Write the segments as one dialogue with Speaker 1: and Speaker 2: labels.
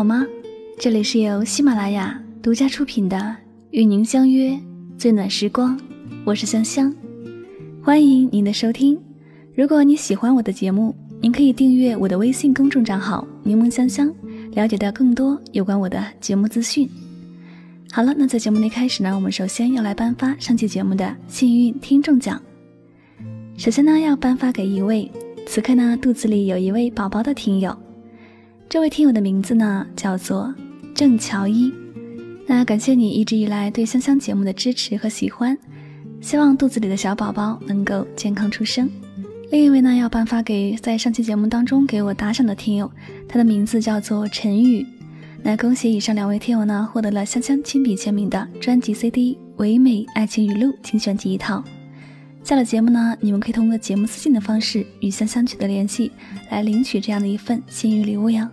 Speaker 1: 好吗？这里是由喜马拉雅独家出品的《与您相约最暖时光》，我是香香，欢迎您的收听。如果你喜欢我的节目，您可以订阅我的微信公众账号“柠檬香香”，了解到更多有关我的节目资讯。好了，那在节目的开始呢，我们首先要来颁发上期节目的幸运听众奖。首先呢，要颁发给一位此刻呢肚子里有一位宝宝的听友。这位听友的名字呢叫做郑乔一，那感谢你一直以来对香香节目的支持和喜欢，希望肚子里的小宝宝能够健康出生。另一位呢要颁发给在上期节目当中给我打赏的听友，他的名字叫做陈宇。那恭喜以上两位听友呢获得了香香亲笔签名的专辑 CD《唯美爱情语录》精选集一套。下了节目呢，你们可以通过节目私信的方式与香香取得联系，来领取这样的一份幸运礼物呀。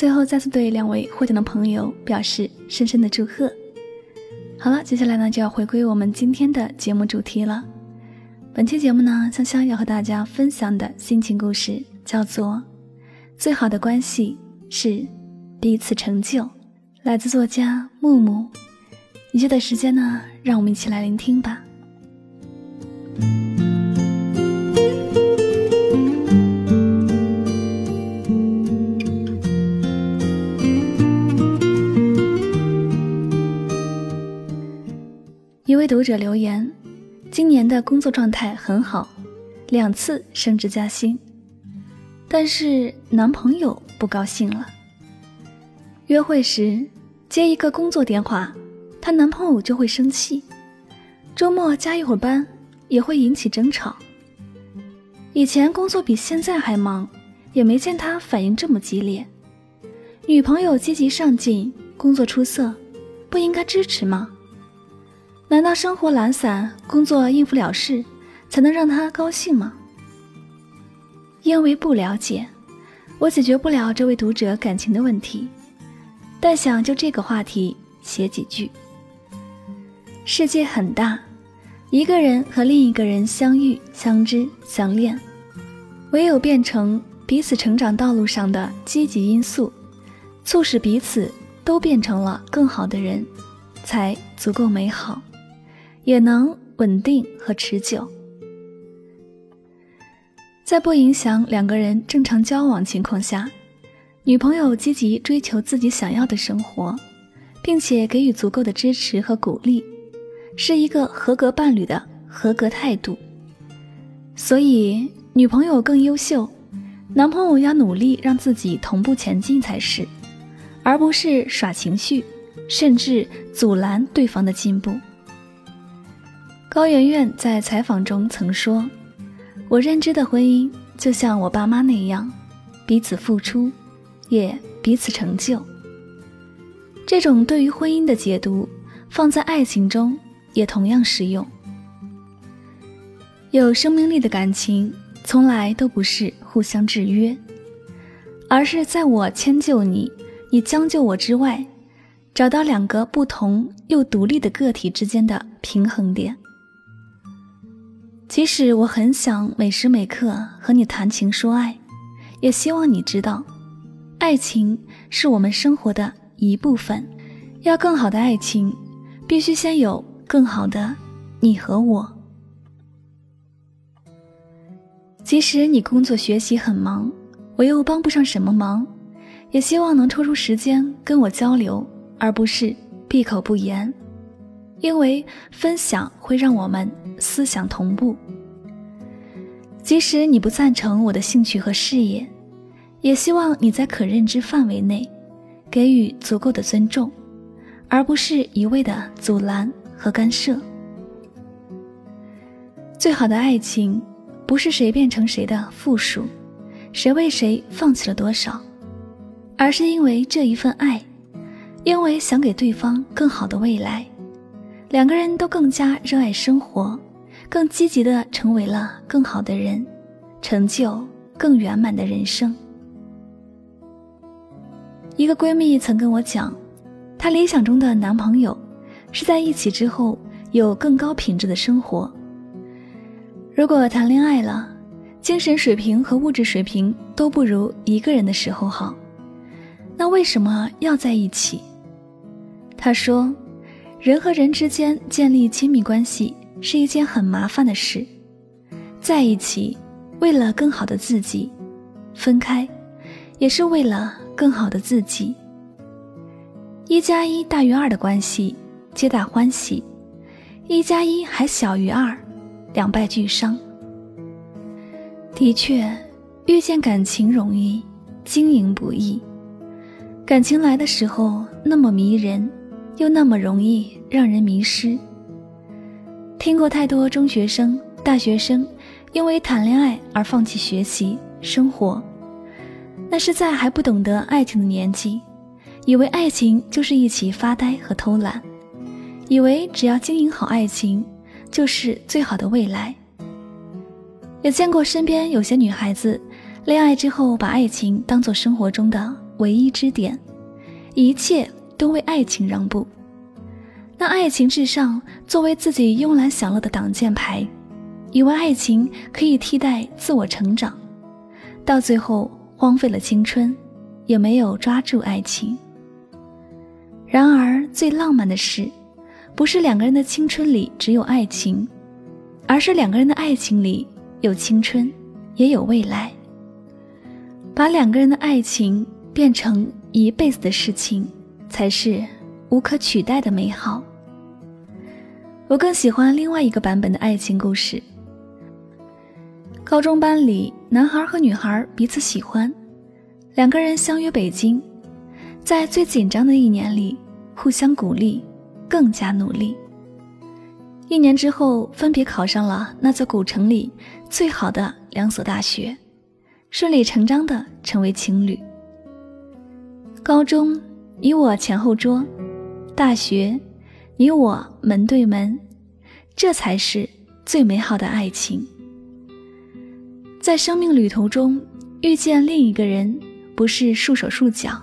Speaker 1: 最后，再次对两位获奖的朋友表示深深的祝贺。好了，接下来呢就要回归我们今天的节目主题了。本期节目呢，香香要和大家分享的心情故事叫做《最好的关系是彼此成就》，来自作家木木。以下的时间呢，让我们一起来聆听吧。读者留言：“今年的工作状态很好，两次升职加薪，但是男朋友不高兴了。约会时接一个工作电话，她男朋友就会生气；周末加一会儿班也会引起争吵。以前工作比现在还忙，也没见他反应这么激烈。女朋友积极上进，工作出色，不应该支持吗？”难道生活懒散，工作应付了事，才能让他高兴吗？因为不了解，我解决不了这位读者感情的问题，但想就这个话题写几句。世界很大，一个人和另一个人相遇、相知、相恋，唯有变成彼此成长道路上的积极因素，促使彼此都变成了更好的人，才足够美好。也能稳定和持久，在不影响两个人正常交往情况下，女朋友积极追求自己想要的生活，并且给予足够的支持和鼓励，是一个合格伴侣的合格态度。所以，女朋友更优秀，男朋友要努力让自己同步前进才是，而不是耍情绪，甚至阻拦对方的进步。高圆圆在采访中曾说：“我认知的婚姻就像我爸妈那样，彼此付出，也彼此成就。”这种对于婚姻的解读，放在爱情中也同样适用。有生命力的感情，从来都不是互相制约，而是在我迁就你，你将就我之外，找到两个不同又独立的个体之间的平衡点。即使我很想每时每刻和你谈情说爱，也希望你知道，爱情是我们生活的一部分。要更好的爱情，必须先有更好的你和我。即使你工作学习很忙，我又帮不上什么忙，也希望能抽出时间跟我交流，而不是闭口不言。因为分享会让我们思想同步。即使你不赞成我的兴趣和事业，也希望你在可认知范围内给予足够的尊重，而不是一味的阻拦和干涉。最好的爱情，不是谁变成谁的附属，谁为谁放弃了多少，而是因为这一份爱，因为想给对方更好的未来。两个人都更加热爱生活，更积极的成为了更好的人，成就更圆满的人生。一个闺蜜曾跟我讲，她理想中的男朋友是在一起之后有更高品质的生活。如果谈恋爱了，精神水平和物质水平都不如一个人的时候好，那为什么要在一起？她说，人和人之间建立亲密关系是一件很麻烦的事，在一起为了更好的自己，分开也是为了更好的自己。一加一大于二的关系，皆大欢喜；一加一还小于二，两败俱伤。的确，遇见感情容易，经营不易。感情来的时候那么迷人，又那么容易让人迷失。听过太多中学生、大学生因为谈恋爱而放弃学习、生活，那是在还不懂得爱情的年纪，以为爱情就是一起发呆和偷懒，以为只要经营好爱情，就是最好的未来。也见过身边有些女孩子，恋爱之后把爱情当做生活中的唯一支点，一切都为爱情让步，那爱情至上，作为自己慵懒享乐的挡箭牌，以为爱情可以替代自我成长，到最后荒废了青春，也没有抓住爱情。然而最浪漫的事，不是两个人的青春里只有爱情，而是两个人的爱情里。有青春，也有未来。把两个人的爱情变成一辈子的事情，才是无可取代的美好。我更喜欢另外一个版本的爱情故事。高中班里，男孩和女孩彼此喜欢，两个人相约北京，在最紧张的一年里，互相鼓励，更加努力。一年之后，分别考上了那座古城里最好的两所大学，顺理成章的成为情侣。高中你我前后桌，大学你我门对门，这才是最美好的爱情。在生命旅途中遇见另一个人，不是束手束脚，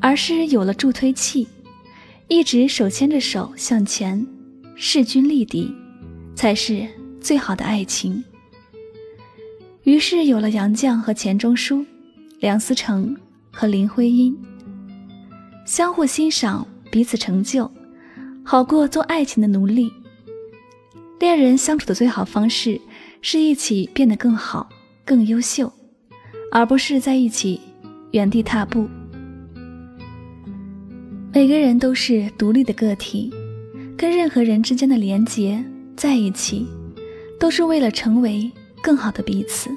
Speaker 1: 而是有了助推器，一直手牵着手向前。势均力敌，才是最好的爱情。于是有了杨绛和钱钟书，梁思成和林徽因，相互欣赏，彼此成就，好过做爱情的奴隶。恋人相处的最好方式，是一起变得更好、更优秀，而不是在一起原地踏步。每个人都是独立的个体。跟任何人之间的连结在一起，都是为了成为更好的彼此。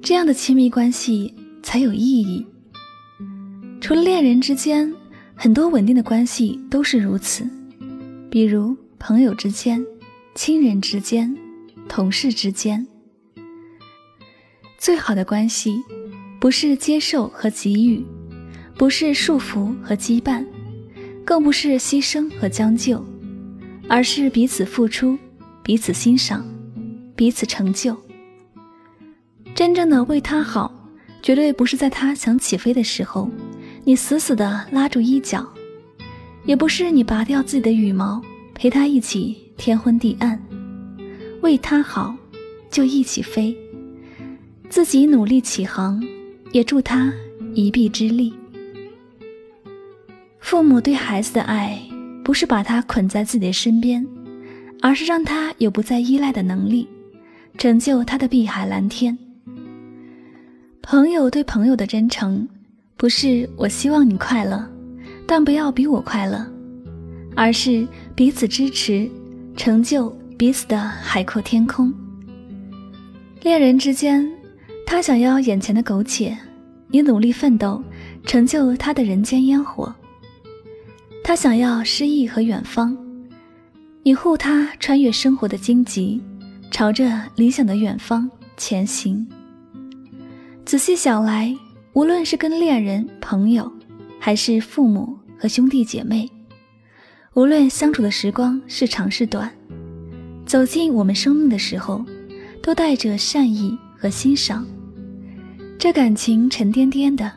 Speaker 1: 这样的亲密关系才有意义。除了恋人之间，很多稳定的关系都是如此，比如朋友之间、亲人之间、同事之间。最好的关系，不是接受和给予，不是束缚和羁绊。更不是牺牲和将就，而是彼此付出，彼此欣赏，彼此成就。真正的为他好，绝对不是在他想起飞的时候，你死死的拉住衣角；也不是你拔掉自己的羽毛，陪他一起天昏地暗。为他好，就一起飞，自己努力起航，也助他一臂之力。父母对孩子的爱，不是把他捆在自己的身边，而是让他有不再依赖的能力，成就他的碧海蓝天。朋友对朋友的真诚，不是我希望你快乐，但不要比我快乐，而是彼此支持，成就彼此的海阔天空。恋人之间，他想要眼前的苟且，你努力奋斗，成就他的人间烟火。他想要诗意和远方，你护他穿越生活的荆棘，朝着理想的远方前行。仔细想来，无论是跟恋人、朋友，还是父母和兄弟姐妹，无论相处的时光是长是短，走进我们生命的时候，都带着善意和欣赏。这感情沉甸甸的，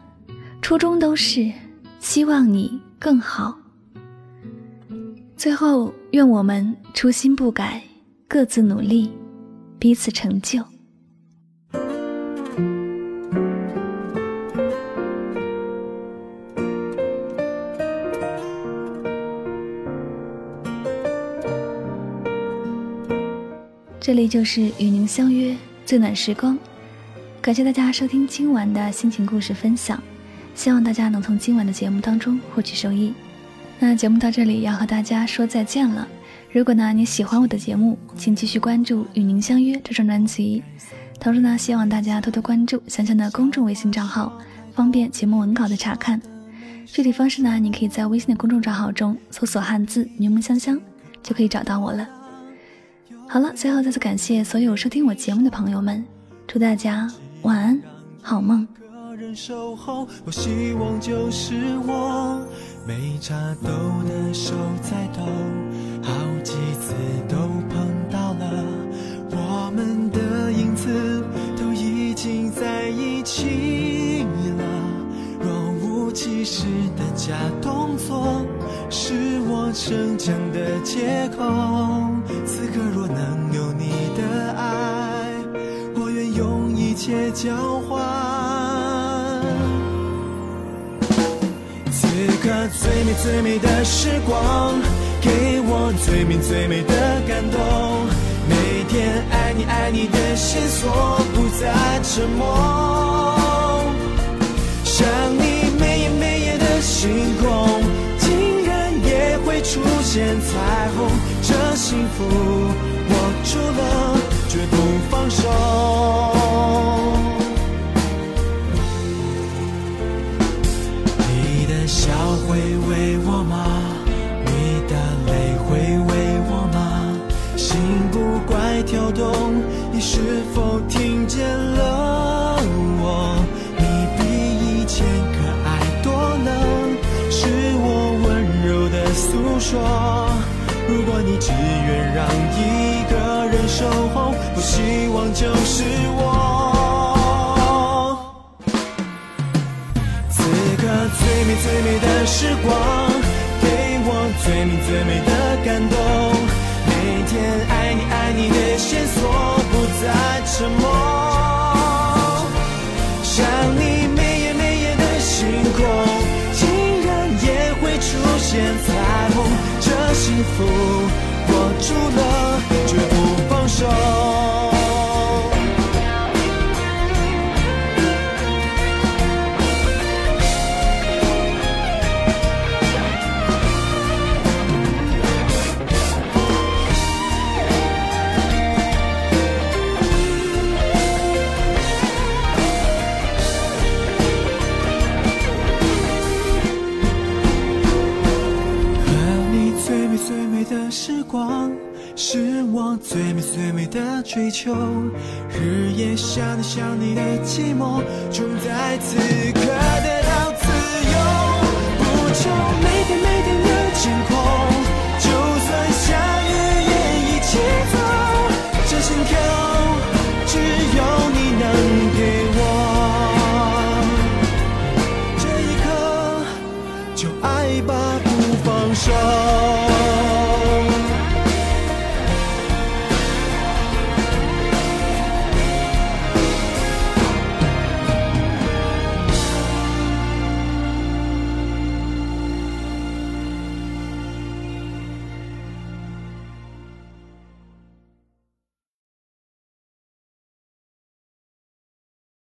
Speaker 1: 初衷都是希望你更好。最后，愿我们初心不改，各自努力，彼此成就。这里就是与您相约最暖时光。感谢大家收听今晚的心情故事分享，希望大家能从今晚的节目当中获取收益。那节目到这里要和大家说再见了。如果呢你喜欢我的节目，请继续关注《与您相约》这张专辑。同时呢，希望大家多多关注香香的公众微信账号，方便节目文稿的查看。具体方式呢，你可以在微信的公众账号中搜索汉字“柠檬香香”，就可以找到我了。好了，最后再次感谢所有收听我节目的朋友们，祝大家晚安，好梦。个
Speaker 2: 人守候，我希望就是我，每一都能手在抖，好几次都碰到了，我们的影子都已经在一起了。若无其事的假动作，是我逞强的借口。最美的时光，给我最美最美的感动。每天爱你爱你的线索不再沉默，想你每夜每夜的星空，竟然也会出现彩虹。这幸福握住了，绝不放手。你的笑会动，你是否听见了我？你比以前可爱多了，是我温柔的诉说。如果你只愿让一个人守候，不希望就是我。此刻最美最美的时光，给我最美最美的感动。每天沉默，想你每夜每夜的星空，竟然也会出现彩虹。这幸福握住了，美的时光，是我最美最美的追求。日夜想你想你的寂寞，终在此刻得到自由。不求每天每天的晴空，就算下雨也一起走。这心跳，只有你能给我。这一刻，就爱。